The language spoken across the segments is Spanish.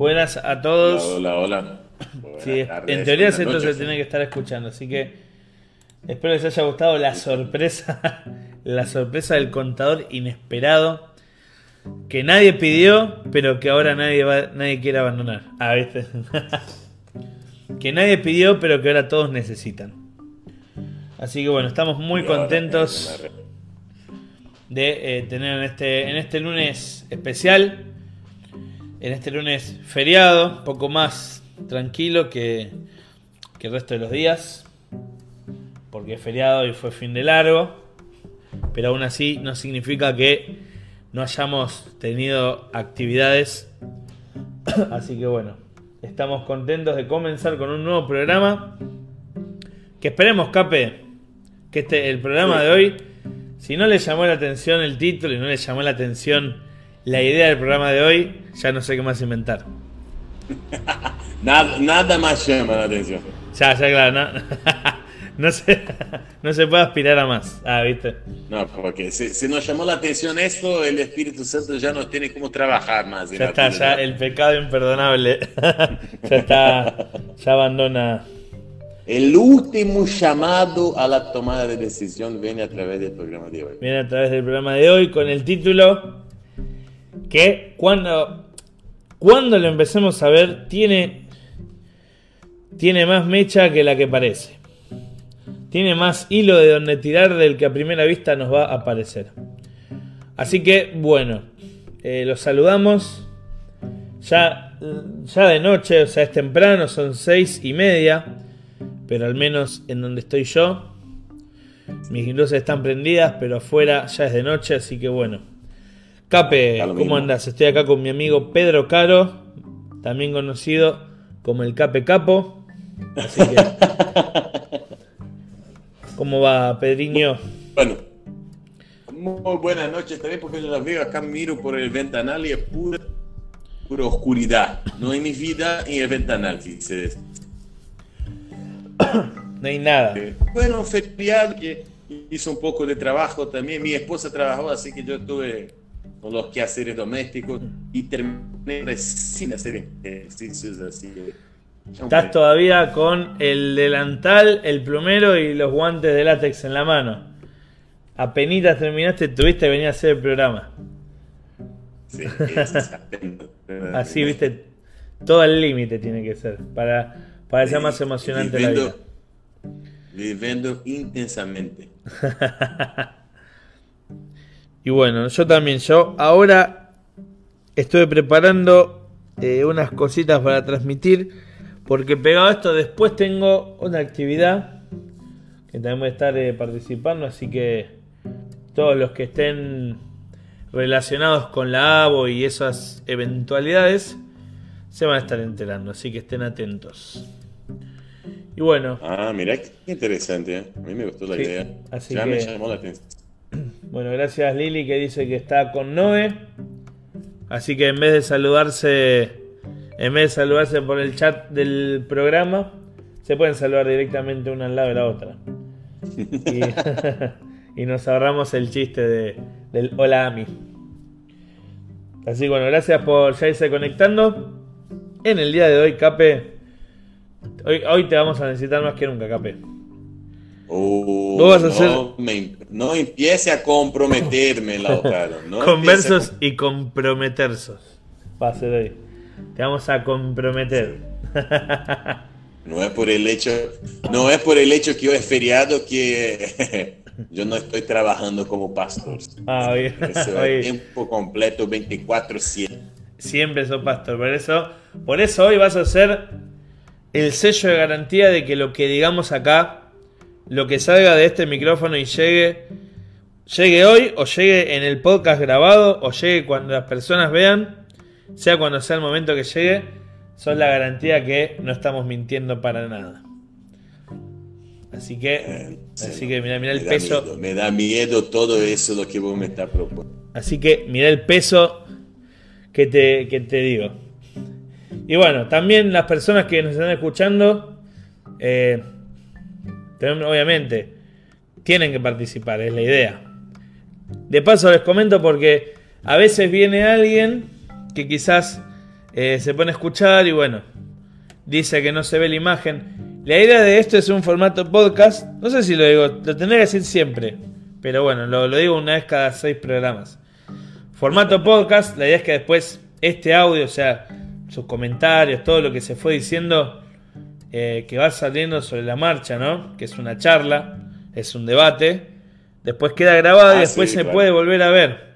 Buenas a todos. Hola, hola. Sí, en teoría esto se tiene que estar escuchando, así que espero que les haya gustado la sorpresa, la sorpresa del contador inesperado que nadie pidió, pero que ahora nadie va, nadie quiere abandonar. Ah, ¿viste? que nadie pidió, pero que ahora todos necesitan. Así que bueno, estamos muy contentos de eh, tener en este, en este lunes especial, en este lunes feriado, poco más tranquilo que, que el resto de los días, porque es feriado y fue fin de largo, pero aún así no significa que no hayamos tenido actividades. Así que bueno, estamos contentos de comenzar con un nuevo programa. Que esperemos, Cape, que este, el programa de hoy, si no le llamó la atención el título y no le llamó la atención la idea del programa de hoy, ya no sé qué más inventar. nada, nada más llama la atención. Ya, ya, claro, no, no, se, no se puede aspirar a más. Ah, ¿viste? No, porque si, nos llamó la atención esto, el Espíritu Santo ya no tiene cómo trabajar más. Ya está, ya el pecado imperdonable. ya está, ya abandona el último llamado a la tomada de decisión viene a través del programa de hoy. Viene a través del programa de hoy con el título que cuando, cuando lo empecemos a ver tiene, tiene más mecha que la que parece. Tiene más hilo de donde tirar del que a primera vista nos va a aparecer. Así que bueno, eh, los saludamos. Ya, ya de noche, o sea, es temprano, son seis y media pero al menos en donde estoy yo, mis luces están prendidas, pero afuera ya es de noche, así que bueno. Cape, ¿cómo andas? Estoy acá con mi amigo Pedro Caro, también conocido como el Cape Capo. Así que, ¿Cómo va, Pedriño? Bueno, muy buenas noches también, porque yo las veo acá, miro por el ventanal y es pura, pura oscuridad. No hay mi vida en el ventanal, dice no hay nada. Bueno, feriado que hizo un poco de trabajo también. Mi esposa trabajó, así que yo estuve con los quehaceres domésticos y terminé sin hacer ejercicios así. Estás todavía con el delantal, el plumero y los guantes de látex en la mano. Apenitas terminaste, tuviste que venir a hacer el programa. Sí, Así, viste, todo el límite tiene que ser para para ser más emocionante la vida. Viviendo intensamente. y bueno, yo también, yo ahora estoy preparando eh, unas cositas para transmitir, porque pegado a esto después tengo una actividad que también voy a estar eh, participando, así que todos los que estén relacionados con la ABO y esas eventualidades se van a estar enterando, así que estén atentos. Y bueno. Ah, mira qué interesante. ¿eh? A mí me gustó la idea. ya me llamó la atención. Bueno, gracias Lili que dice que está con Noé. Así que en vez de saludarse, en vez de saludarse por el chat del programa, se pueden saludar directamente una al lado de la otra. Y, nos ahorramos el chiste de, del hola Ami. Así que bueno, gracias por ya irse conectando. En el día de hoy, Cape, Hoy, te vamos a necesitar más que nunca, Cape. Uh, vas a no, hacer... no empiece a comprometerme, Lautaro. No Conversos y comprometersos. Va a ser hoy. Te vamos a comprometer. No es por el hecho, no es por el hecho que hoy es feriado que yo no estoy trabajando como pastor. Ah, bien. tiempo completo 24/7. Siempre sos pastor, por eso, por eso hoy vas a ser el sello de garantía de que lo que digamos acá, lo que salga de este micrófono y llegue, llegue hoy o llegue en el podcast grabado o llegue cuando las personas vean, sea cuando sea el momento que llegue, son la garantía que no estamos mintiendo para nada. Así que, eh, así que mira, mira el peso. me da miedo todo eso lo que vos me estás proponiendo. Así que mira el peso que te, que te digo. Y bueno, también las personas que nos están escuchando, eh, obviamente, tienen que participar, es la idea. De paso les comento porque a veces viene alguien que quizás eh, se pone a escuchar y bueno, dice que no se ve la imagen. La idea de esto es un formato podcast, no sé si lo digo, lo tendré que decir siempre, pero bueno, lo, lo digo una vez cada seis programas. Formato podcast, la idea es que después este audio, o sea, sus comentarios, todo lo que se fue diciendo, eh, que va saliendo sobre la marcha, ¿no? Que es una charla, es un debate. Después queda grabado y Ah, después sí, se claro. puede volver a ver.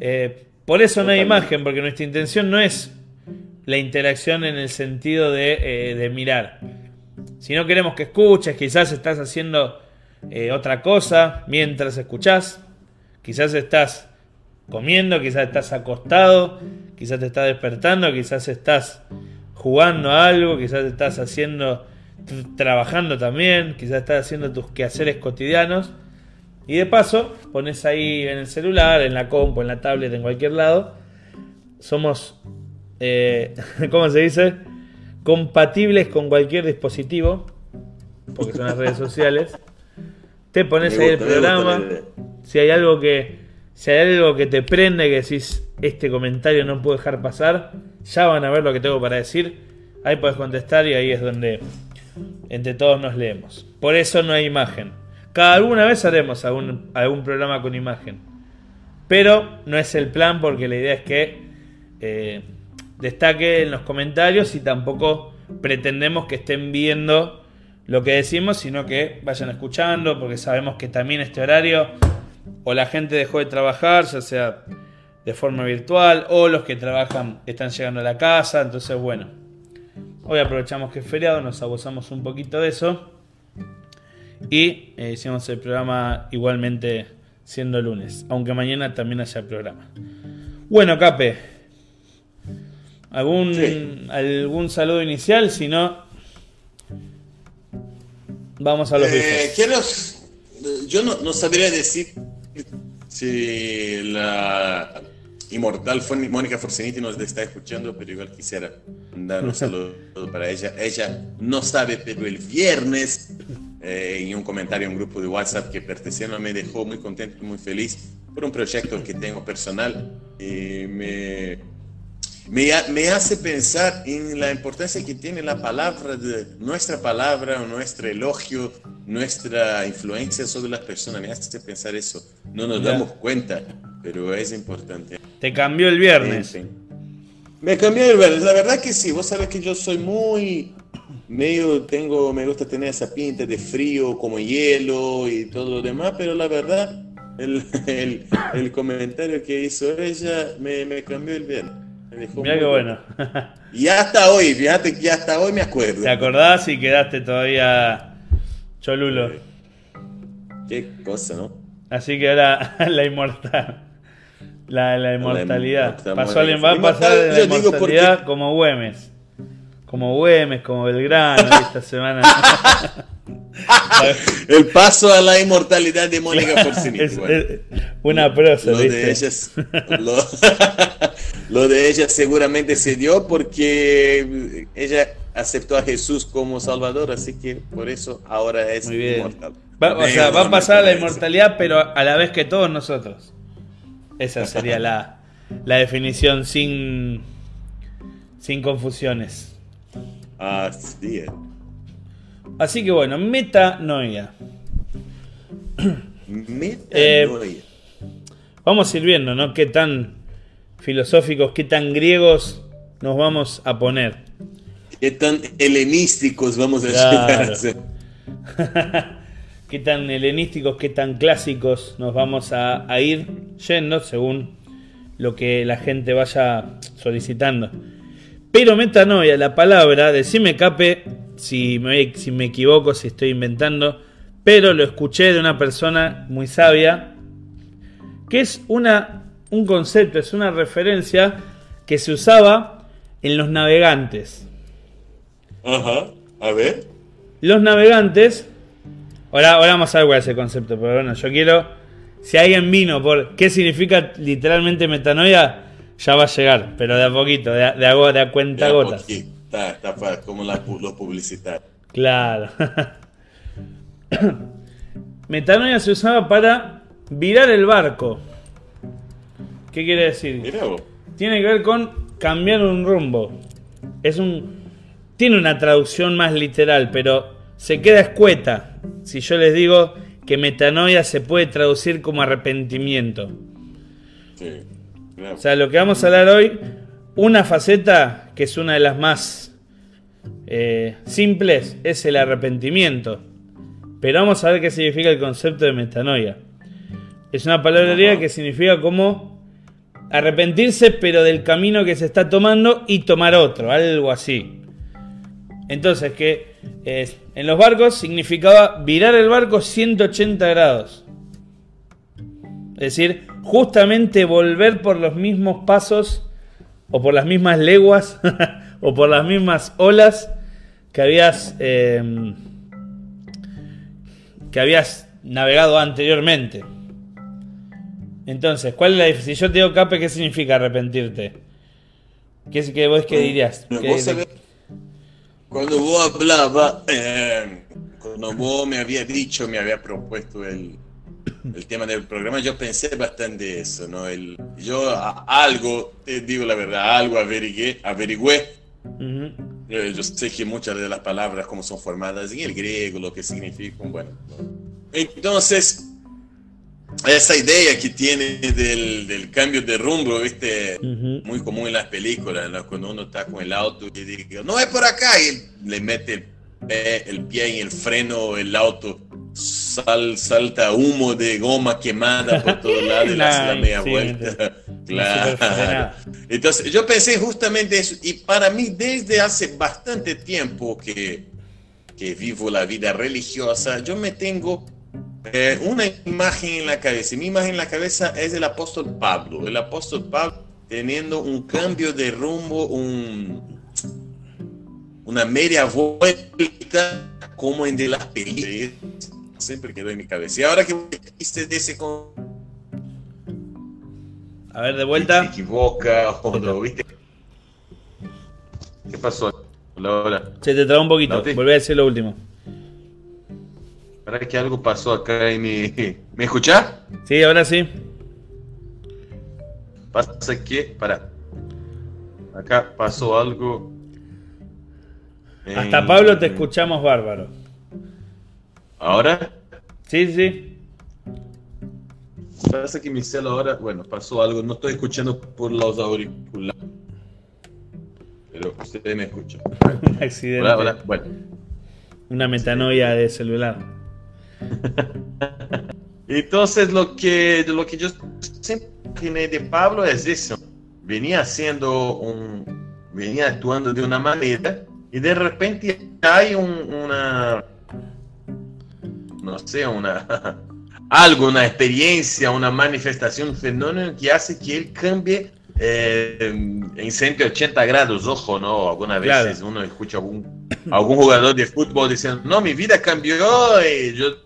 Eh, por eso no hay imagen, porque nuestra intención no es la interacción en el sentido de, eh, de mirar. Si no queremos que escuches, quizás estás haciendo otra cosa mientras escuchás. Quizás estás comiendo, quizás estás acostado, quizás te estás despertando, quizás estás jugando a algo, quizás estás haciendo, tr- trabajando también, quizás estás haciendo tus quehaceres cotidianos. Y de paso, pones ahí en el celular, en la compu, en la tablet, en cualquier lado. Somos, eh, ¿cómo se dice? Compatibles con cualquier dispositivo, porque son las redes sociales. Te pones Me ahí el gusta, programa. Si hay algo que. Si hay algo que te prende, que decís este comentario no puedo dejar pasar, ya van a ver lo que tengo para decir. Ahí puedes contestar y ahí es donde entre todos nos leemos. Por eso no hay imagen. Cada alguna vez haremos algún, algún programa con imagen. Pero no es el plan porque la idea es que eh, destaque en los comentarios y tampoco pretendemos que estén viendo lo que decimos, sino que vayan escuchando porque sabemos que también este horario o la gente dejó de trabajar, ya sea de forma virtual, o los que trabajan están llegando a la casa, entonces bueno, hoy aprovechamos que es feriado, nos abusamos un poquito de eso y eh, hicimos el programa igualmente siendo lunes, aunque mañana también haya programa. Bueno, Cape, ¿algún, Sí. algún saludo inicial? Si no, vamos a los Eh, quiero, yo no, no sabría decir si la inmortal Mónica Forceniti nos está escuchando, pero igual quisiera dar un saludo para ella. Ella no sabe, pero el viernes, eh, en un comentario en un grupo de WhatsApp que perteneciendo me dejó muy contento y muy feliz por un proyecto que tengo personal. Y me, me, ha- me hace pensar en la importancia que tiene la palabra, de, nuestra palabra, nuestro elogio, nuestra influencia sobre las personas. Me hace pensar eso. No nos damos cuenta, pero es importante. Te cambió el viernes. Sí, sí. Me cambió el verde. La verdad que sí. Vos sabés que yo soy muy medio, tengo, me gusta tener esa pinta de frío como hielo y todo lo demás, pero la verdad, el, el, el comentario que hizo ella me, me cambió el verde. Dejó Mira muy qué bueno. Y hasta hoy, fíjate que hasta hoy me acuerdo. ¿Te acordás y quedaste todavía cholulo? Qué cosa, ¿no? Así que ahora la inmortal. La, la inmortalidad. inmortal- Pasó a la- va a pasar de la inmortalidad porque- como Güemes. Como Güemes, como Belgrano esta semana. El paso a la inmortalidad de Mónica Forciniti. es, bueno. una prosa, lo ¿viste? de ellas lo, lo de ella seguramente se dio porque ella aceptó a Jesús como Salvador, así que por eso ahora es Muy bien. inmortal. Va- o sea, va a pasar a la inmortalidad, pero a la vez que todos nosotros. Esa sería la, la definición sin, sin confusiones. Así es. Así que bueno, metanoia. Metanoia. Vamos a ir viendo, ¿no? Qué tan filosóficos, qué tan griegos nos vamos a poner. Qué tan helenísticos vamos a Claro. llegar qué tan helenísticos, qué tan clásicos nos vamos a, a ir yendo según lo que la gente vaya solicitando. Pero metanoia, la palabra, decime cape si me, si me equivoco, si estoy inventando, pero lo escuché de una persona muy sabia, que es una, un concepto, es una referencia que se usaba en los navegantes. Ajá. A ver. Los navegantes. Ahora, ahora vamos a ver cuál es el concepto, pero bueno, yo quiero. Si alguien vino por qué significa literalmente metanoia, ya va a llegar, pero de a poquito, de a, de a, de a cuenta porque Está, está como la, los publicitarios. Claro. metanoia se usaba para virar el barco. ¿Qué quiere decir? Vos. Tiene que ver con cambiar un rumbo. Es un. Tiene una traducción más literal, pero se queda escueta. Si yo les digo que metanoia se puede traducir como arrepentimiento. O sea, lo que vamos a hablar hoy, una faceta que es una de las más eh, simples, es el arrepentimiento. Pero vamos a ver qué significa el concepto de metanoia. Es una palabra griega que significa como arrepentirse, pero del camino que se está tomando y tomar otro, algo así. Entonces, que en los barcos significaba virar el barco 180 grados. Es decir, justamente volver por los mismos pasos o por las mismas leguas o por las mismas olas que habías em, que habías navegado anteriormente. Entonces, ¿cuál es la diferencia? Si yo te digo cape, ¿qué significa arrepentirte? ¿Qué es que vos qué dirías? cuando vos hablabas, eh, cuando vos me había dicho, me había propuesto el, el tema del programa, yo pensé bastante eso, ¿no? El, yo algo, te digo la verdad, algo averigué, averigüé. Eh, yo sé que muchas de las palabras como son formadas en el griego, lo que significan, bueno. Entonces, esa idea que tiene del, del cambio de rumbo, ¿viste? Muy común en las películas, cuando uno está con el auto y dice, no es por acá, y le mete el pie, el pie en el freno, el auto sal, salta humo de goma quemada por todos lados y le hace la media vuelta. claro. Entonces, yo pensé justamente eso, y para mí, desde hace bastante tiempo que, que vivo la vida religiosa, yo me tengo eh, una imagen en la cabeza. Mi imagen en la cabeza es el apóstol Pablo. El apóstol Pablo teniendo un cambio de rumbo, un, una media vuelta como en de las películas. Siempre quedó en mi cabeza. Y ahora que viste de ese... A ver, de vuelta. Se equivoca o no, ¿viste? ¿Qué pasó? Hola, hola. Se te traba un poquito. Volví a decir lo último. Para que algo pasó acá en mi... ¿Me escuchás? Sí, ahora sí. Pasa que... Para. Acá pasó algo... Hasta Pablo te escuchamos bárbaro. ¿Ahora? Sí, sí. Pasa que mi celular ahora, bueno, pasó algo, no estoy escuchando por los auriculares. Pero ustedes me escuchan. Un accidente. Hola, hola. Bueno. Una metanoia de celular. Entonces lo que, lo que yo siempre imaginé de Pablo es eso. Venía haciendo un, venía actuando de una manera y de repente hay una, no sé, una, algo, una experiencia, una manifestación, un fenómeno que hace que él cambie eh, en 180 grados, ojo, ¿no? Algunas veces uno escucha algún, algún jugador de fútbol diciendo, no, mi vida cambió y yo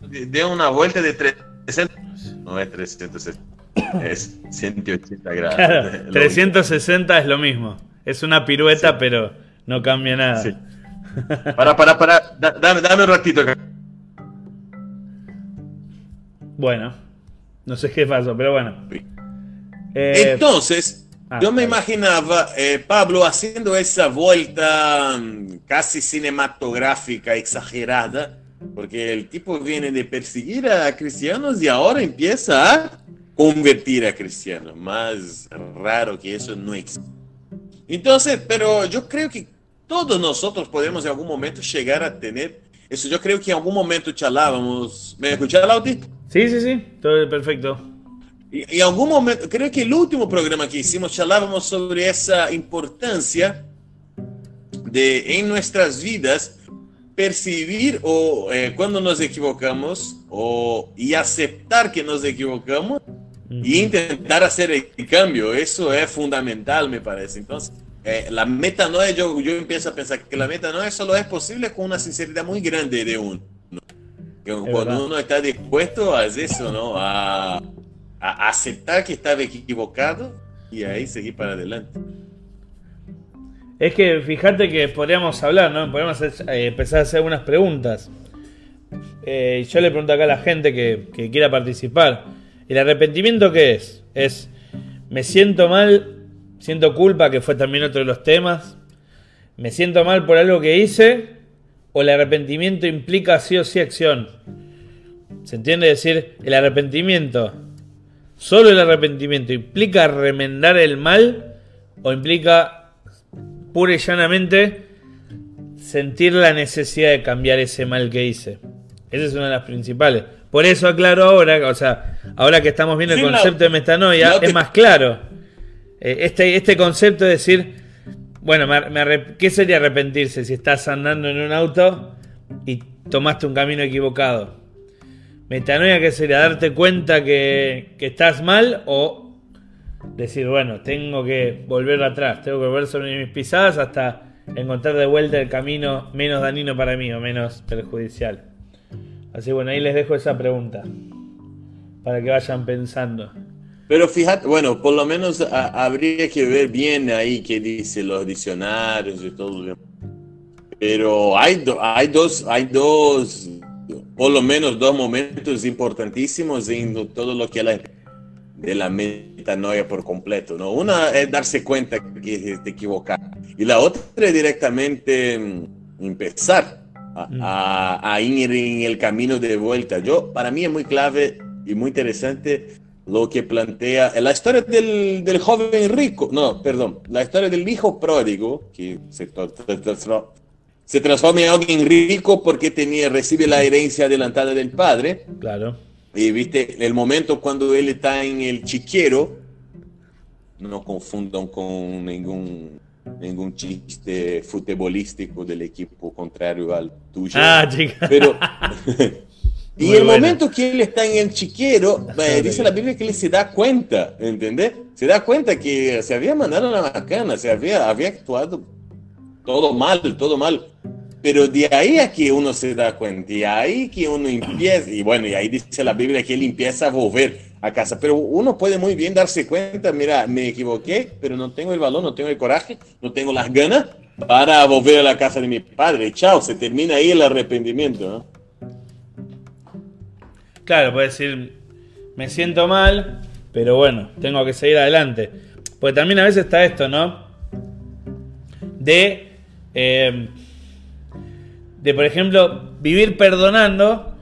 de una vuelta de 300. No es 360, es 180 grados. Claro, 360 es lo mismo. Es una pirueta, pero no cambia nada. Sí. Para, para, para. dame, dame un ratito acá. Bueno, no sé qué pasó, pero bueno. Eh, Entonces, ah, yo me imaginaba eh, Pablo haciendo esa vuelta mm, casi cinematográfica, exagerada porque el tipo viene de perseguir a cristianos y ahora empieza a convertir a cristianos. Más raro que eso no existe. Entonces, pero yo creo que todos nosotros podemos en algún momento llegar a tener eso. Yo creo que en algún momento charlábamos. ¿Me escuchas, Lauti? Sí, sí, sí, todo perfecto. Y en algún momento, creo que el último programa que hicimos, charlábamos sobre esa importancia de en nuestras vidas percibir o eh, cuando nos equivocamos o, y aceptar que nos equivocamos y intentar hacer el cambio. Eso es fundamental, me parece. Entonces, eh, la meta no es, yo, yo empiezo a pensar que la meta no es solo es posible con una sinceridad muy grande de uno. Cuando uno está dispuesto a eso, ¿no? A, a aceptar que estaba equivocado y ahí seguir para adelante. Es que fíjate que podríamos hablar, ¿no? Podríamos eh, empezar a hacer algunas preguntas. Eh, yo le pregunto acá a la gente que, que, quiera participar. ¿El arrepentimiento qué es? Es, me siento mal Siento culpa, que fue también otro de los temas. Me siento mal por algo que hice. O el arrepentimiento implica sí o sí acción. ¿Se entiende decir? El arrepentimiento. Solo el arrepentimiento implica remendar el mal. O implica pura y llanamente sentir la necesidad de cambiar ese mal que hice. Esa es una de las principales. Por eso aclaro ahora, o sea, ahora que estamos viendo el concepto de metanoia, es más claro. Eh, este, este concepto de decir, bueno, ¿qué sería arrepentirse si estás andando en un auto y tomaste un camino equivocado? Metanoia, ¿qué sería? ¿Darte cuenta que, que estás mal o decir, bueno, tengo que volver atrás, tengo que volver sobre mis pisadas hasta encontrar de vuelta el camino menos dañino para mí o menos perjudicial. Así bueno, ahí les dejo esa pregunta para que vayan pensando. Pero fíjate, bueno, por lo menos habría que ver bien ahí qué dice los diccionarios y todo. Pero hay, hay, dos, hay dos, por lo menos dos momentos importantísimos en todo lo que es la, de la metanoia por completo. ¿no? Una es darse cuenta que te equivocas y la otra es directamente mm, empezar mm. a, ir en el camino de vuelta. Yo, para mí es muy clave y muy interesante lo que plantea la historia del, del joven rico, no, perdón, la historia del hijo pródigo, que se, se transforma en alguien rico porque tenía, recibe la herencia adelantada del padre. Claro. Y viste, el momento cuando él está en el chiquero, no confundan con ningún ningún chiste futbolístico del equipo contrario al tuyo. Ah, chica. Y el momento que él está en el chiquero, dice la Biblia que él se da cuenta, ¿entendés? Se da cuenta que se había mandado una macana, se había, había actuado todo mal, todo mal. Pero de ahí a que uno se da cuenta, y ahí que uno empieza, y bueno, y ahí dice la Biblia que él empieza a volver a casa. Pero uno puede muy bien darse cuenta, mira, me equivoqué, pero no tengo el valor, no tengo el coraje, no tengo las ganas para volver a la casa de mi padre. Chao, se termina ahí el arrepentimiento. ¿no? Claro, puede decir, me siento mal, pero bueno, tengo que seguir adelante. Porque también a veces está esto, ¿no? De, eh, de por ejemplo, vivir perdonando,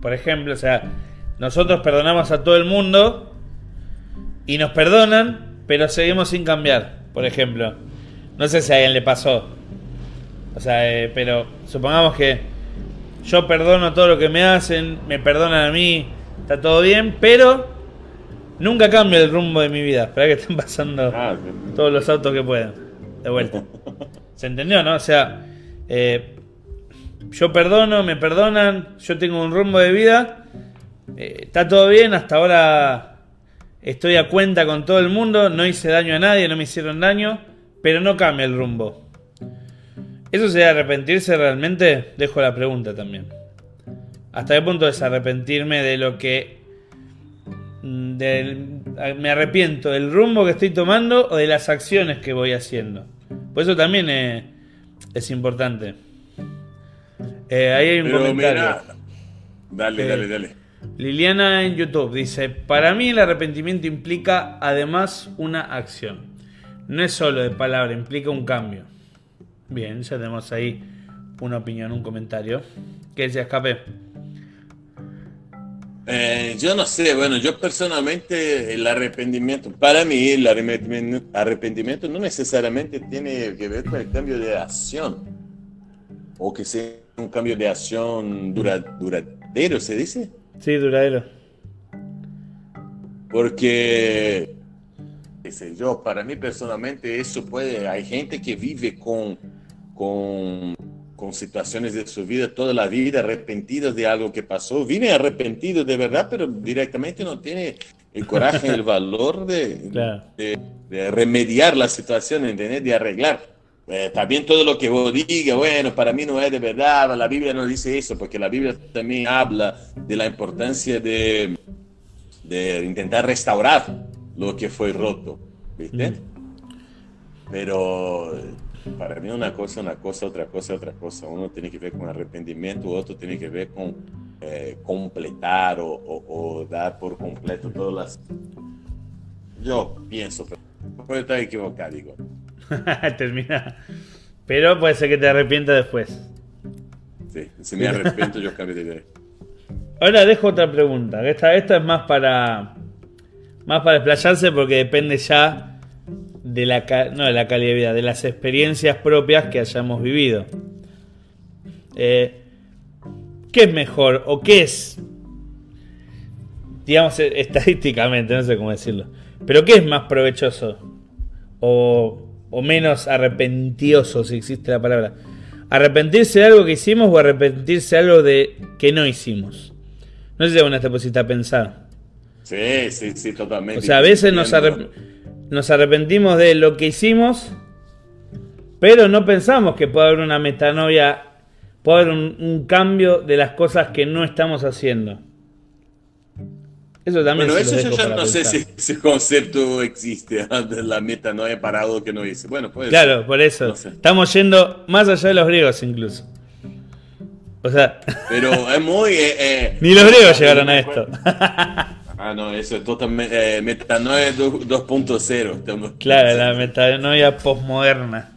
por ejemplo, o sea, nosotros perdonamos a todo el mundo y nos perdonan, pero seguimos sin cambiar. Por ejemplo, no sé si a alguien le pasó. O sea, eh, pero supongamos que yo perdono todo lo que me hacen, me perdonan a mí, está todo bien, pero nunca cambio el rumbo de mi vida. Espera que estén pasando ah, todos los autos que puedan. De vuelta. ¿Se entendió, no? O sea, eh, yo perdono, me perdonan, yo tengo un rumbo de vida eh, está todo bien, hasta ahora estoy a cuenta con todo el mundo, no hice daño a nadie, no me hicieron daño, pero no cambia el rumbo. ¿Eso sería arrepentirse realmente? Dejo la pregunta también. ¿Hasta qué punto es arrepentirme de lo que... Mm, me arrepiento del rumbo que estoy tomando o de las acciones que voy haciendo? Por eso también es, importante. Eh, ahí hay un comentario. dale, dale, dale. Liliana en YouTube dice, para mí el arrepentimiento implica además una acción. No es solo de palabra, implica un cambio. Bien, ya tenemos ahí una opinión, un comentario. ¿Qué decía Escape? Eh, yo no sé, bueno, yo personalmente el arrepentimiento, para mí el arrepentimiento no necesariamente tiene que ver con el cambio de acción, o que sea un cambio de acción duradero, ¿se dice? Sí, duradero. Porque, yo, para mí personalmente eso puede, hay gente que vive con, con, con situaciones de su vida toda la vida arrepentidos de algo que pasó, vive arrepentido de verdad, pero directamente no tiene el coraje, el valor de, de, remediar la situación, De arreglar. Eh, también todo lo que vos digas, bueno, para mí no es de verdad, la Biblia no dice eso, porque la Biblia también habla de la importancia de, de intentar restaurar lo que fue roto, ¿viste? Mm. Pero para mí una cosa, una cosa, otra cosa, otra cosa. Uno tiene que ver con arrepentimiento, otro tiene que ver con eh, completar o, o, dar por completo todas las... Yo pienso puedo estar equivocado, digo. Termina. Pero puede ser que te arrepientas después. Sí, si me arrepiento yo cambio de idea. Ahora dejo otra pregunta. Esta, esta es más para. Más para desplayarse porque depende ya de la, no de la calidad de vida, de las experiencias propias que hayamos vivido. Eh, ¿Qué es mejor o qué es, digamos estadísticamente, no sé cómo decirlo, pero qué es más provechoso o, o menos arrepentioso, si existe la palabra? ¿Arrepentirse de algo que hicimos o arrepentirse de algo de que no hicimos? No sé si alguna te pusiste a pensar. Sí, sí, sí, totalmente. O sea, a veces nos, nos arrepentimos de lo que hicimos, pero no pensamos que puede haber una metanoia, puede haber un, cambio de las cosas que no estamos haciendo. Eso también Bueno, eso yo ya no sé si ese concepto existe, de la metanoia para algo que no hice. Bueno, pues. Claro, por eso. Estamos yendo más allá de los griegos incluso. O sea. Pero es muy. Eh, eh, Ni los griegos llegaron a esto. Ah, no, eso es totalmente. Eh, metanoia 2.0. Claro, la metanoia postmoderna.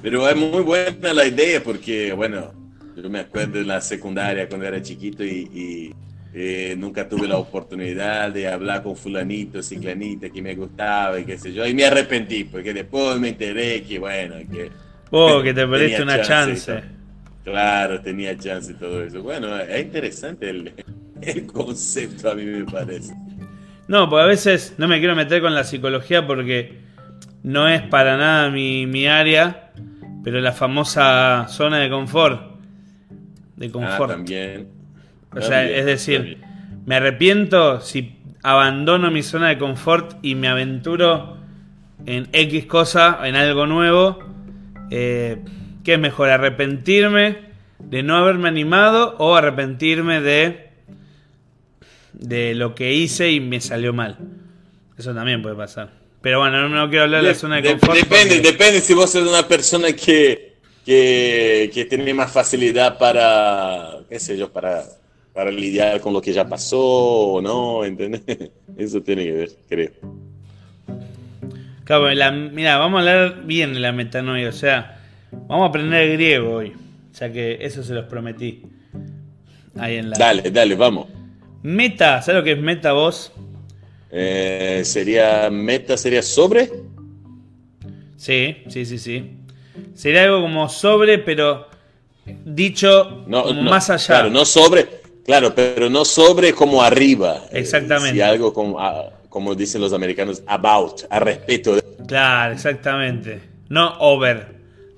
Pero es muy buena la idea porque, bueno, yo me acuerdo de la secundaria cuando era chiquito y, eh, nunca tuve la oportunidad de hablar con fulanito, ciclanita que me gustaba y qué sé yo. Y me arrepentí porque después me enteré que, bueno, que... Oh, que te perdiste una chance. Claro, tenía chance y todo eso. Bueno, es interesante el, el concepto a mí me parece. No, porque a veces no me quiero meter con la psicología porque no es para nada mi, área, pero la famosa zona de confort. De confort. Ah, también. O sea, es decir, me arrepiento si abandono mi zona de confort y me aventuro en X cosa, en algo nuevo. Eh, ¿Qué es mejor? ¿Arrepentirme de no haberme animado o arrepentirme de de lo que hice y me salió mal. Eso también puede pasar. Pero bueno, no, quiero hablar de, la zona de, confort. Depende, depende si vos sos una persona que, que, tiene más facilidad para, qué sé yo, para, para lidiar con lo que ya pasó o no, ¿entendés? Eso tiene que ver, creo. Claro, mira, vamos a hablar bien de la metanoia, o sea, vamos a aprender griego hoy, o sea que eso se los prometí. Ahí en la... Dale, dale, vamos. Meta, ¿sabes lo que es meta vos? Eh, sería meta, sería sobre. Sí, sí, sí, sí. Sería algo como sobre, pero dicho más allá. Claro, no sobre, claro, pero no sobre como arriba. Eh, Exactamente. y algo como, ah, como dicen los americanos, about, a respeto. Claro, exactamente. No over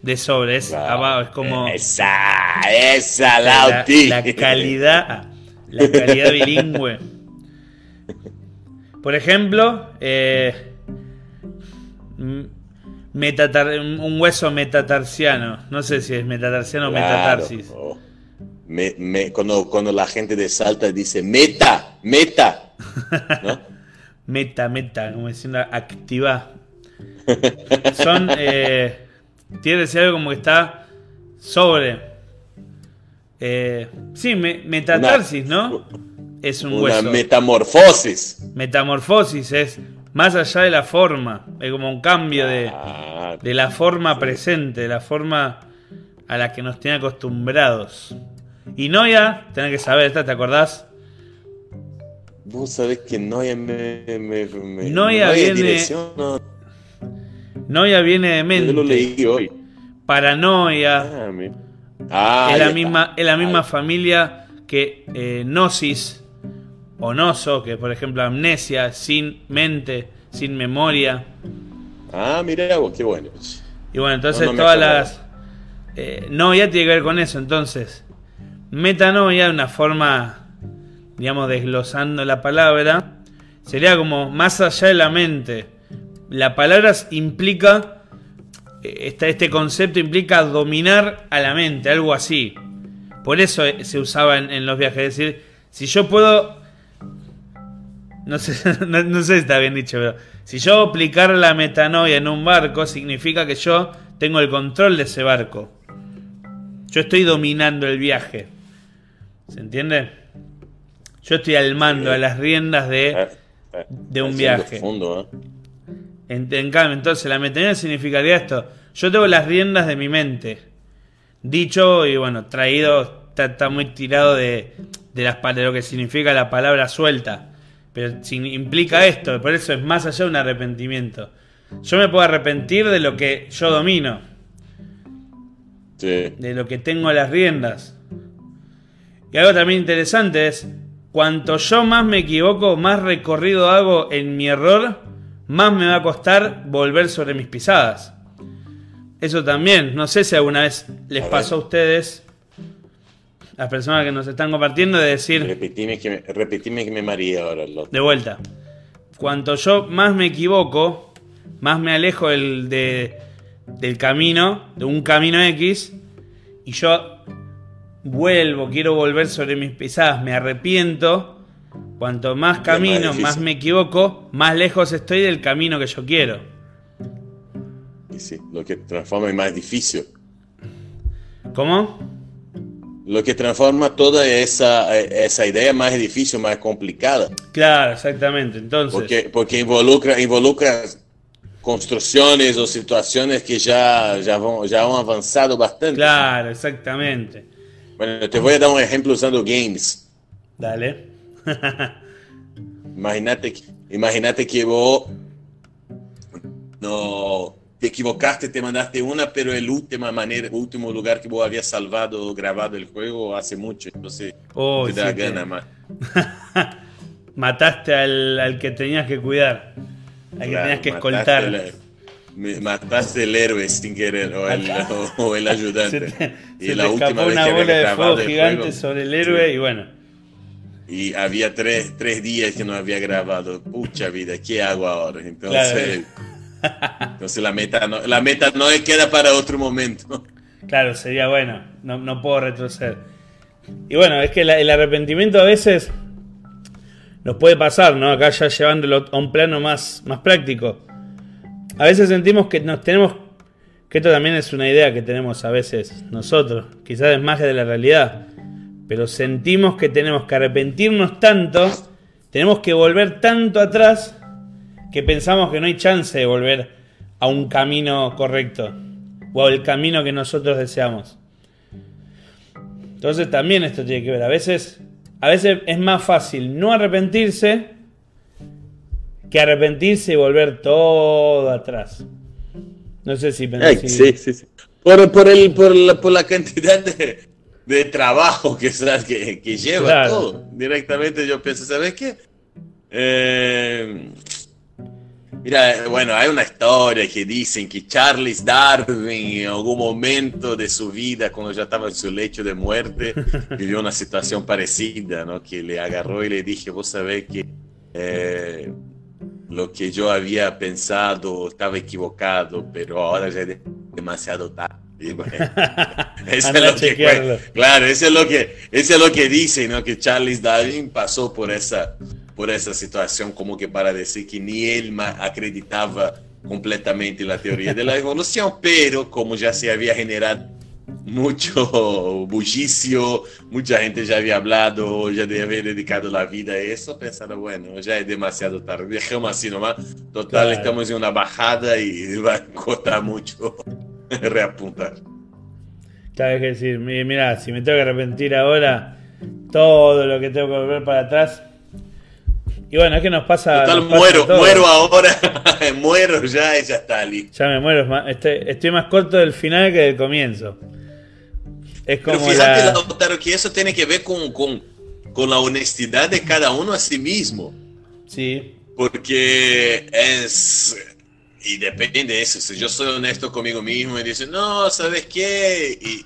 de sobre, es about, es como. Esa, esa, la, la, la calidad la calidad bilingüe. Por ejemplo, eh, un hueso metatarsiano. No sé si es metatarsiano o metatarsis. cuando, la gente de Salta dice meta, meta. meta, meta, como diciendo activa. Son. Eh, tiene que ser algo como que está sobre. Eh, sí, metatarsis, ¿no? Es un Una metamorfosis. Metamorfosis es más allá de la forma, es como un cambio de, de la forma presente, de la forma a la que nos tiene acostumbrados. Y Noia, tenés que saber, ¿te acordás? Vos sabés que Noia me. me, Noia, viene. Noia viene de mente. Yo lo leí hoy. Paranoia. Ah, Ah, es, la misma, es la misma familia que eh, gnosis o noso, que por ejemplo amnesia, sin mente, sin memoria. Ah, mira vos, qué bueno. Y bueno, entonces todas las... Eh, no, ya tiene que ver con eso, entonces. Metanoia, una forma, digamos, desglosando la palabra, sería como más allá de la mente. La palabra implica este concepto implica dominar a la mente, algo así. Por eso se usaba en, los viajes. Es decir, si yo puedo. No sé, no, sé si está bien dicho, pero. Si yo aplicar la metanoia en un barco, significa que yo tengo el control de ese barco. Yo estoy dominando el viaje. ¿Se entiende? Yo estoy al mando, a las riendas de, de un viaje. En, cambio, entonces la metanoia significaría esto. Yo tengo las riendas de mi mente. Dicho y bueno, traído, está, muy tirado de, de, las, de lo que significa la palabra suelta. Pero implica esto, por eso es más allá de un arrepentimiento. Yo me puedo arrepentir de lo que yo domino. De lo que tengo las riendas. Y algo también interesante es, cuanto yo más me equivoco, más recorrido hago en mi error, más me va a costar volver sobre mis pisadas. Eso también, no sé si alguna vez les pasó a ustedes, las personas que nos están compartiendo, de decir... Repetime que me, repetime que me maría ahora. De vuelta. Cuanto yo más me equivoco, más me alejo del, del camino, de un camino X, y yo vuelvo, quiero volver sobre mis pisadas, me arrepiento, cuanto más camino, más, me equivoco, más lejos estoy del camino que yo quiero. Y sí, lo que transforma en más difícil. ¿Cómo? Lo que transforma toda esa, esa idea más difícil, más complicada. Claro, exactamente. Entonces. Porque, porque involucra, involucra construcciones o situaciones que ya, ya, ya han avanzado bastante. Claro, exactamente. Bueno, te voy a dar un ejemplo usando games. Dale. Imagínate, imagínate que vos no te equivocaste, te mandaste una, pero el última manera, el último lugar que vos habías salvado, grabado el juego hace mucho, entonces oh, te da gana más. Mataste al, al, que tenías que cuidar, al que tenías que escoltar. mataste el héroe sin querer o el, o, el ayudante. Se y la última vez una que bola de fuego gigante sobre el héroe y bueno. Y había tres, tres, días que no había grabado. Pucha vida, ¿qué hago ahora? Entonces, entonces la, meta no, la meta no queda para otro momento. Claro, sería bueno. No, no puedo retroceder. Y bueno, es que el arrepentimiento a veces nos puede pasar, ¿no? Acá ya llevándolo a un plano más, más práctico. A veces sentimos que nos tenemos. Que esto también es una idea que tenemos a veces nosotros. Quizás es más de la realidad pero sentimos que tenemos que arrepentirnos tanto, tenemos que volver tanto atrás, que pensamos que no hay chance de volver a un camino correcto o al camino que nosotros deseamos. Entonces también esto tiene que ver. A veces, a veces es más fácil no arrepentirse que arrepentirse y volver todo atrás. No sé si pensé. Sí, sí, sí. Por, por, el, por, la, por la cantidad de, de trabajo que, que, que lleva todo. Directamente yo pienso, ¿sabes qué? Eh, mira, bueno, hay una historia que dicen que Charles Darwin en algún momento de su vida, cuando ya estaba en su lecho de muerte, vivió una situación parecida, ¿no? Que le agarró y le dije, vos sabés que eh, lo que yo había pensado estaba equivocado, pero ahora ya es demasiado tarde eso es lo que, claro, eso es lo que, eso es lo que dice, ¿no? Que Charles Darwin pasó por esa, por esa situación como que para decir que ni él acreditaba completamente en la teoría de la evolución, pero como ya se había generado mucho bullicio, mucha gente ya había hablado, ya había dedicado la vida a eso, pensaron, bueno, ya es demasiado tarde, dejemos así nomás, total, estamos en una bajada y va a costar mucho. reapuntar. Claro, es decir, mira, si me tengo que arrepentir ahora, todo lo que tengo que volver para atrás. Y bueno, es que nos pasa. Total, muero, muero ahora, muero ya y ya está, Ya me muero, estoy, más corto del final que del comienzo. Es como Pero fíjate, la... que eso tiene que ver con, con, con la honestidad de cada uno a sí mismo. Sí. Porque es y depende de eso. Si yo soy honesto conmigo mismo y dice, no, ¿sabes qué? Y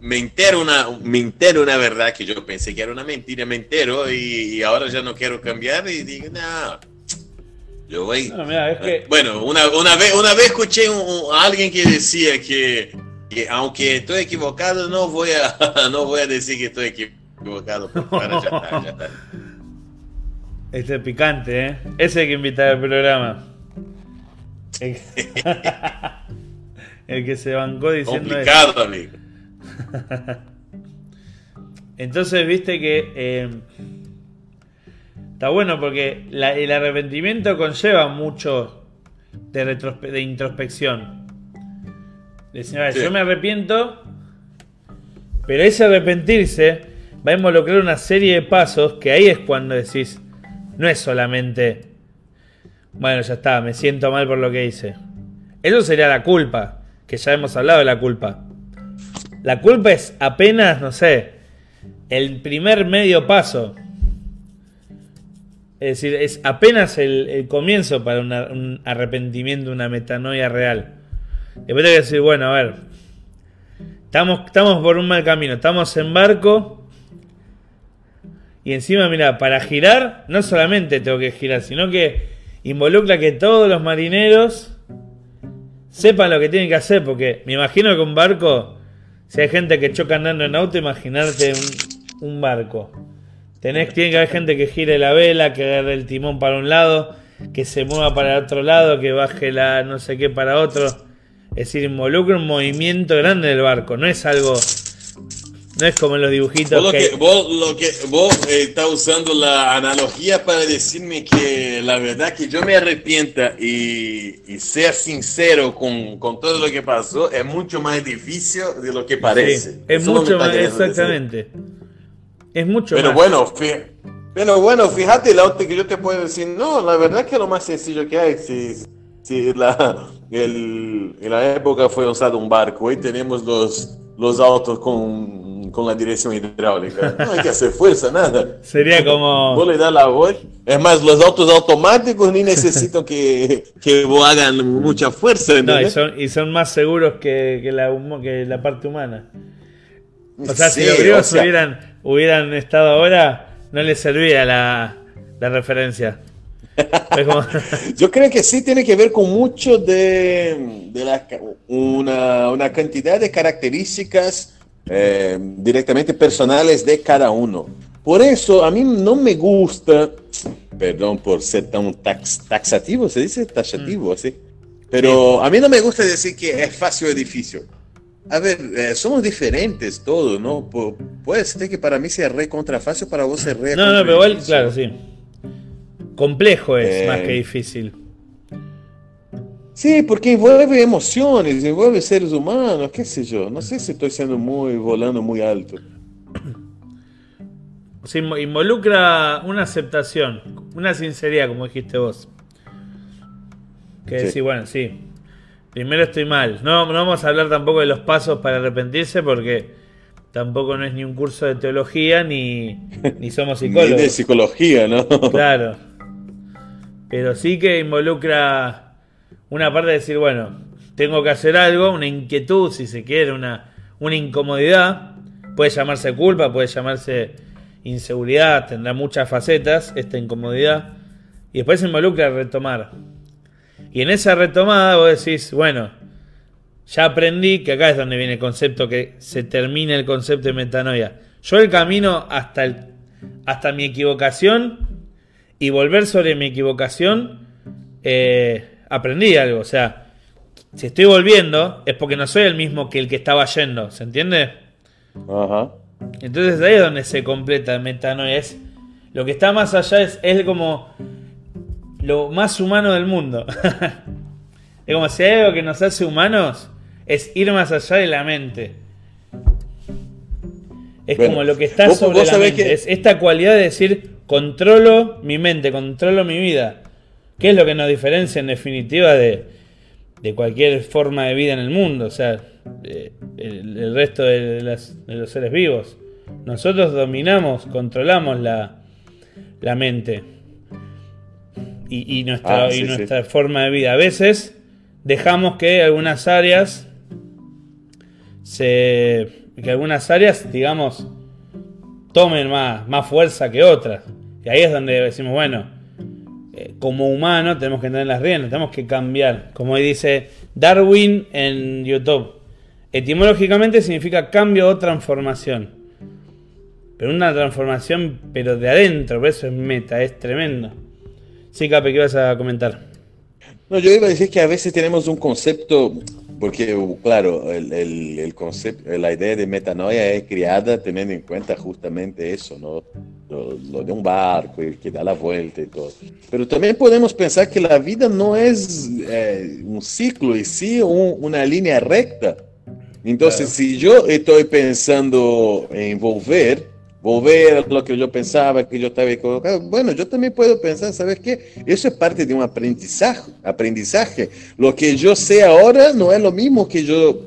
me entero una, me entero una verdad que yo pensé que era una mentira, me entero y, ahora ya no quiero cambiar y digo, no. Yo voy. Bueno, una, una, vez, una vez escuché a alguien que decía que, que, aunque estoy equivocado, no voy a, no voy a decir que estoy equivocado. Para, ya está, ya está. Este es picante, ¿eh? Ese hay que invitar al programa. El, que se bancó diciendo. Complicado, amigo. Entonces, viste que. Eh, está bueno porque el arrepentimiento conlleva mucho. de, de introspección. Decir, yo me arrepiento, pero ese arrepentirse va a involucrar una serie de pasos que ahí es cuando decís, no es solamente, bueno, ya está, me siento mal por lo que hice. Eso sería la culpa, que ya hemos hablado de la culpa. La culpa es apenas, no sé, el primer medio paso. Es decir, es apenas el, comienzo para un arrepentimiento, una metanoia real. Después hay que decir, bueno, a ver, estamos, estamos por un mal camino, estamos en barco. Y encima, mira, para girar, no solamente tengo que girar, sino que involucra que todos los marineros sepan lo que tienen que hacer, porque me imagino que un barco, si hay gente que choca andando en auto, imaginarte un, barco. Tenés, tiene que haber gente que gire la vela, que agarre el timón para un lado, que se mueva para el otro lado, que baje la no sé qué para otro. Es decir, involucra un movimiento grande del barco, no es algo. No es como en los dibujitos. Vos, que, vos, lo que, vos eh, estás usando la analogía para decirme que la verdad que yo me arrepienta y, y sea sincero con, con, todo lo que pasó es mucho más difícil de lo que parece. es mucho más, exactamente. Es mucho Pero más. bueno, pero bueno, fíjate la otra que yo te puedo decir, no, la verdad que lo más sencillo que hay. Si, si la, el, en la época fue usado un barco, hoy tenemos los, los autos con, con la dirección hidráulica. No hay que hacer fuerza, nada. Sería como... Vos le das la voz. Es más, los autos automáticos ni necesitan que, que vos hagan mucha fuerza. No, y son, y son más seguros que, que, la, que la parte humana. O sea, si los griegos hubieran, hubieran estado ahora, no les servía la, la referencia. Yo creo que sí tiene que ver con mucho de, una, cantidad de características eh, directamente personales de cada uno. Por eso a mí no me gusta, perdón por ser tan taxativo, se dice taxativo, mm. así, pero a mí no me gusta decir que es fácil o difícil. A ver, eh, somos diferentes todos, ¿no? puede ser que para mí sea re contra fácil, para vos sea re. No, no, pero igual, claro, sí. Complejo es, más que eh, difícil. Sí, porque envuelve emociones, envuelve seres humanos, qué sé yo. No sé si estoy siendo muy, volando muy alto. Se involucra una aceptación, una sinceridad, como dijiste vos. Que decir, bueno, sí, primero estoy mal. No, no vamos a hablar tampoco de los pasos para arrepentirse porque tampoco no es ni un curso de teología ni, ni somos psicólogos. ni de psicología, ¿no? Claro. Pero sí que involucra una parte de decir, bueno, tengo que hacer algo, una inquietud, si se quiere, una, una incomodidad. Puede llamarse culpa, puede llamarse inseguridad, tendrá muchas facetas esta incomodidad. Y después se involucra retomar. Y en esa retomada vos decís, bueno, ya aprendí que acá es donde viene el concepto, que se termina el concepto de metanoia. Yo el camino hasta, el, hasta mi equivocación y volver sobre mi equivocación, eh, aprendí algo. O sea, si estoy volviendo es porque no soy el mismo que el que estaba yendo, ¿se entiende? Ajá. Entonces ahí es donde se completa el metanoia. Es, lo que está más allá es, es como lo más humano del mundo. es como si hay algo que nos hace humanos, es ir más allá de la mente. Es como lo que está sobre la mente. Es esta cualidad de decir, controlo mi mente, controlo mi vida. ¿Qué es lo que nos diferencia en definitiva de, cualquier forma de vida en el mundo? O sea, el, resto de, los seres vivos. Nosotros dominamos, controlamos la, mente y, nuestra, ah, nuestra forma de vida. A veces dejamos que algunas áreas se que algunas áreas, digamos, tomen más, más fuerza que otras. Y ahí es donde decimos, bueno, eh, como humano tenemos que tener las riendas, tenemos que cambiar. Como dice Darwin en YouTube, etimológicamente significa cambio o transformación. Pero una transformación, pero de adentro, por eso es meta, es tremendo. Sí, Cape, ¿qué vas a comentar? No, yo iba a decir que a veces tenemos un concepto porque, claro, el, el, el, concepto, la idea de metanoia es creada teniendo en cuenta justamente eso, ¿no? Lo, de un barco y que da la vuelta y todo. Pero también podemos pensar que la vida no es eh, un ciclo y sí una línea recta. Entonces, si yo estoy pensando en volver, volver a lo que yo pensaba, que yo estaba equivocado. Bueno, yo también puedo pensar, ¿sabes qué? Eso es parte de un aprendizaje. aprendizaje. Lo que yo sé ahora no es lo mismo que yo,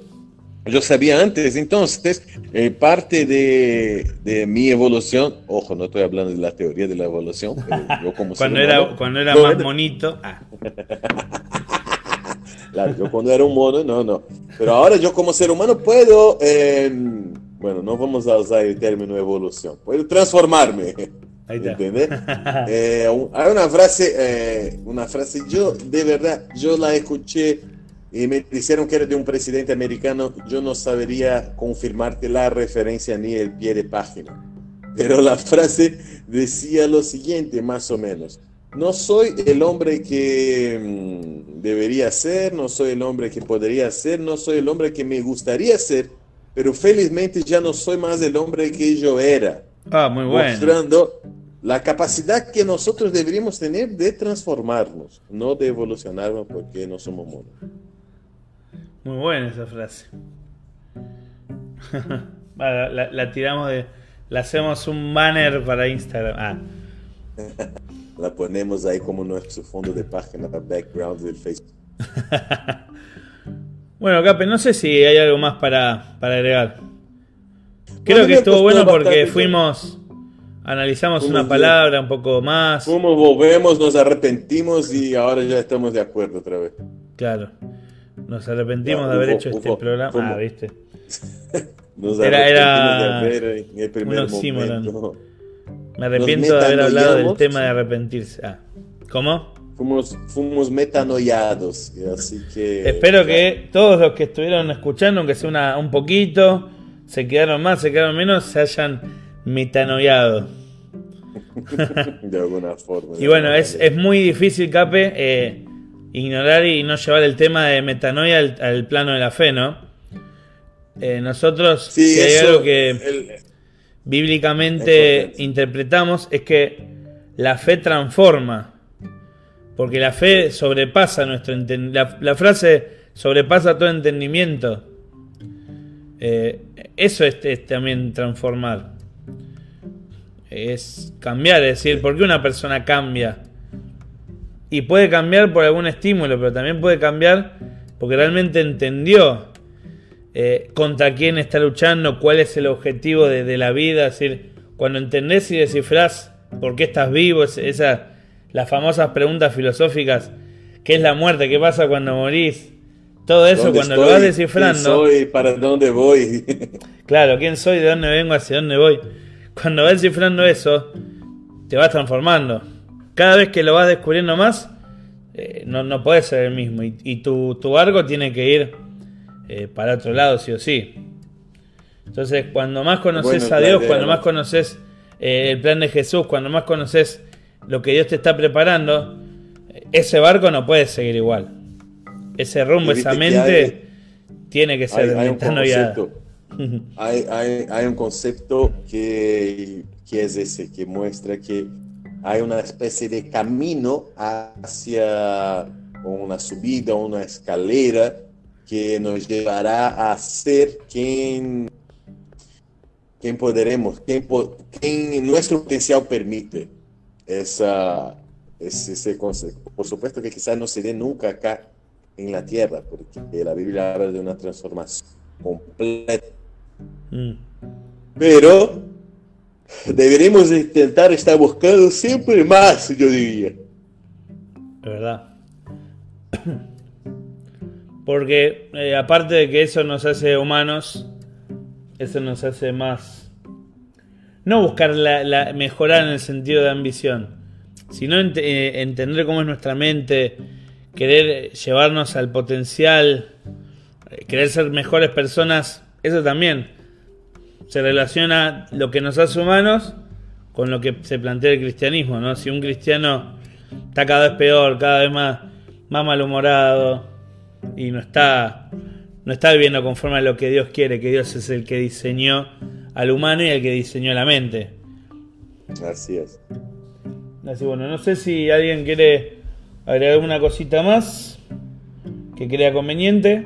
yo sabía antes. Entonces, eh, parte de, de, mi evolución, ojo, no estoy hablando de la teoría de la evolución, pero yo como cuando, era, cuando era más bonito. Ah. claro, yo cuando era un mono, no, no. Pero ahora yo como ser humano puedo... Eh, bueno, no vamos a usar el término evolución, puedo transformarme. ¿Entendés? Eh, hay una frase, eh, una frase, yo de verdad, yo la escuché y me dijeron que era de un presidente americano, yo no sabría confirmarte la referencia ni el pie de página. Pero la frase decía lo siguiente, más o menos. No soy el hombre que mm, debería ser, no soy el hombre que podría ser, no soy el hombre que me gustaría ser, pero felizmente ya no soy más el hombre que yo era. Ah, muy bueno. Mostrando la capacidad que nosotros deberíamos tener de transformarnos, no de evolucionarnos porque no somos monos. Muy buena esa frase. la, tiramos de. La hacemos un banner para Instagram. Ah. la ponemos ahí como nuestro fondo de página, background del Facebook. Bueno, Cape, no sé si hay algo más para, agregar. Creo que estuvo bueno porque fuimos, analizamos una palabra un poco más. Fuimos, volvemos, nos arrepentimos y ahora ya estamos de acuerdo otra vez. Claro, nos arrepentimos de haber hecho este programa. Ah, viste. nos era, era en el primer momento. Me arrepiento de haber hablado del tema de arrepentirse. Ah, ¿cómo? Fuimos, fuimos metanoiados. Así que. Espero que todos los que estuvieron escuchando, aunque sea una, un poquito, se quedaron más, se quedaron menos, se hayan metanoiado. de alguna forma. y bueno, es, es, muy difícil, Cape, eh, ignorar y no llevar el tema de metanoia al, plano de la fe, ¿no? Eh, nosotros, si hay algo que bíblicamente interpretamos, es que la fe transforma. Porque la fe sobrepasa nuestro entendimiento. La, frase sobrepasa todo entendimiento. Eh, eso es, también transformar. Es cambiar, es decir, ¿por qué una persona cambia? Y puede cambiar por algún estímulo, pero también puede cambiar porque realmente entendió eh, contra quién está luchando, cuál es el objetivo de, la vida. Es decir, cuando entendés y descifrás por qué estás vivo, esa las famosas preguntas filosóficas, ¿qué es la muerte? ¿Qué pasa cuando morís? Todo eso cuando lo vas descifrando. ¿Quién soy? ¿Para dónde voy? claro, ¿quién soy? ¿De dónde vengo? ¿Hacia dónde voy? Cuando vas descifrando eso, te vas transformando. Cada vez que lo vas descubriendo más, eh, no, no puedes ser el mismo. Y, tu, tu, arco tiene que ir eh, para otro lado, sí o sí. Entonces, cuando más conoces a Dios, cuando más conoces eh, el plan de Jesús, cuando más conoces lo que Dios te está preparando, ese barco no puede seguir igual. Ese rumbo, esa mente tiene que ser hay, un concepto, hay, un concepto que, que es ese, que muestra que hay una especie de camino hacia una subida, una escalera que nos llevará a ser quien, quien poderemos, quien, quien nuestro potencial permite esa, ese, concepto. Por supuesto que quizás no se dé nunca acá en la tierra, porque la Biblia habla de una transformación completa. Mm. Pero deberíamos intentar estar buscando siempre más, yo diría. Es verdad. Porque eh, aparte de que eso nos hace humanos, eso nos hace más no buscar la, mejorar en el sentido de ambición, sino eh, entender cómo es nuestra mente, querer llevarnos al potencial, eh, querer ser mejores personas, eso también se relaciona lo que nos hace humanos con lo que se plantea el cristianismo, ¿no? Si un cristiano está cada vez peor, cada vez más, más malhumorado y no está no está viviendo conforme a lo que Dios quiere, que Dios es el que diseñó al humano y el que diseñó la mente. Así es. Así bueno, no sé si alguien quiere agregar alguna cosita más que crea conveniente.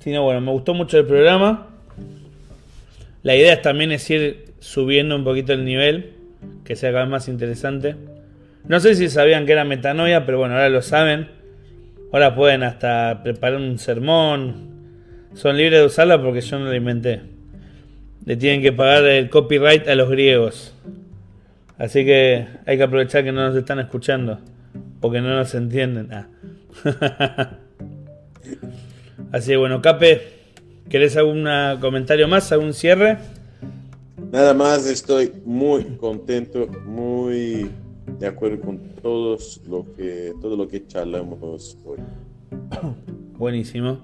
Si no, bueno, me gustó mucho el programa. La idea también es ir subiendo un poquito el nivel, que sea cada vez más interesante. No sé si sabían que era metanoia, pero bueno, ahora lo saben. Ahora pueden hasta preparar un sermón. Son libres de usarla porque yo no la inventé. Le tienen que pagar el copyright a los griegos. Así que hay que aprovechar que no nos están escuchando. Porque no nos entienden. Ah. Así que bueno, Cape, ¿querés algún comentario más? ¿Algún cierre? Nada más, estoy muy contento, muy de acuerdo con todos lo que, todo lo que charlamos hoy. Buenísimo.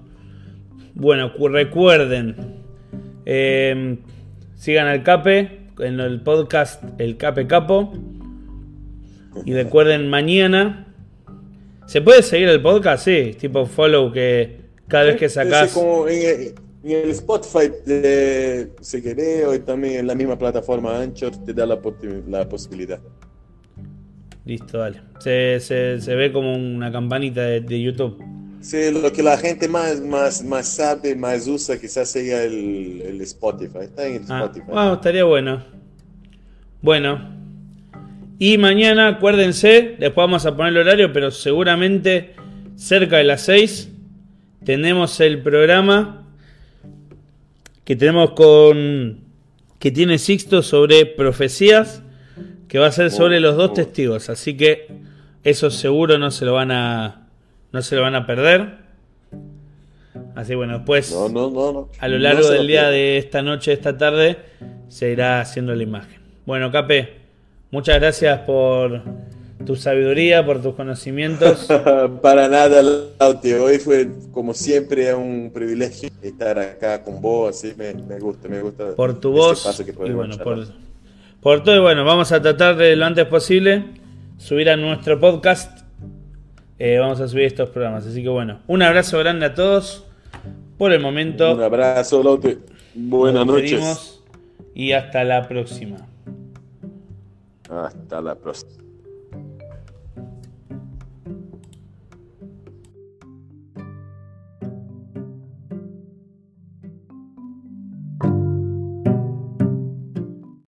Bueno, recuerden, em, sigan al Cape en el podcast El Cape Capo. Y recuerden, mañana. ¿Se puede seguir el podcast? Sí, tipo follow que cada vez que sacas. en, el Spotify de seguiré y también en la misma plataforma Anchor te da la, la posibilidad. Listo, dale. Se, se, ve como una campanita de, YouTube. Sí, lo que la gente más, más, más sabe, más usa, quizás sea el, el Spotify. Está en ah, Spotify. bueno, estaría bueno. Bueno. Y mañana, acuérdense, después vamos a poner el horario, pero seguramente cerca de las 6 tenemos el programa que tenemos con que tiene Sixto sobre profecías que va a ser sobre los dos testigos, así que eso seguro no se lo van a no se lo van a perder. Así bueno, después a lo largo del día de esta noche, esta tarde, se irá haciendo la imagen. Bueno, Cape, muchas gracias por tu sabiduría, por tus conocimientos. Para nada, Lauti. Hoy fue, como siempre, un privilegio estar acá con vos. Así me, gusta, me gusta. Por tu voz. y bueno, por, por todo, y bueno, vamos a tratar de lo antes posible subir a nuestro podcast. Eh, vamos a subir estos programas. Así que bueno, un abrazo grande a todos. Por el momento. Un abrazo, Lote. Buenas noches. Y hasta la próxima. Hasta la próxima.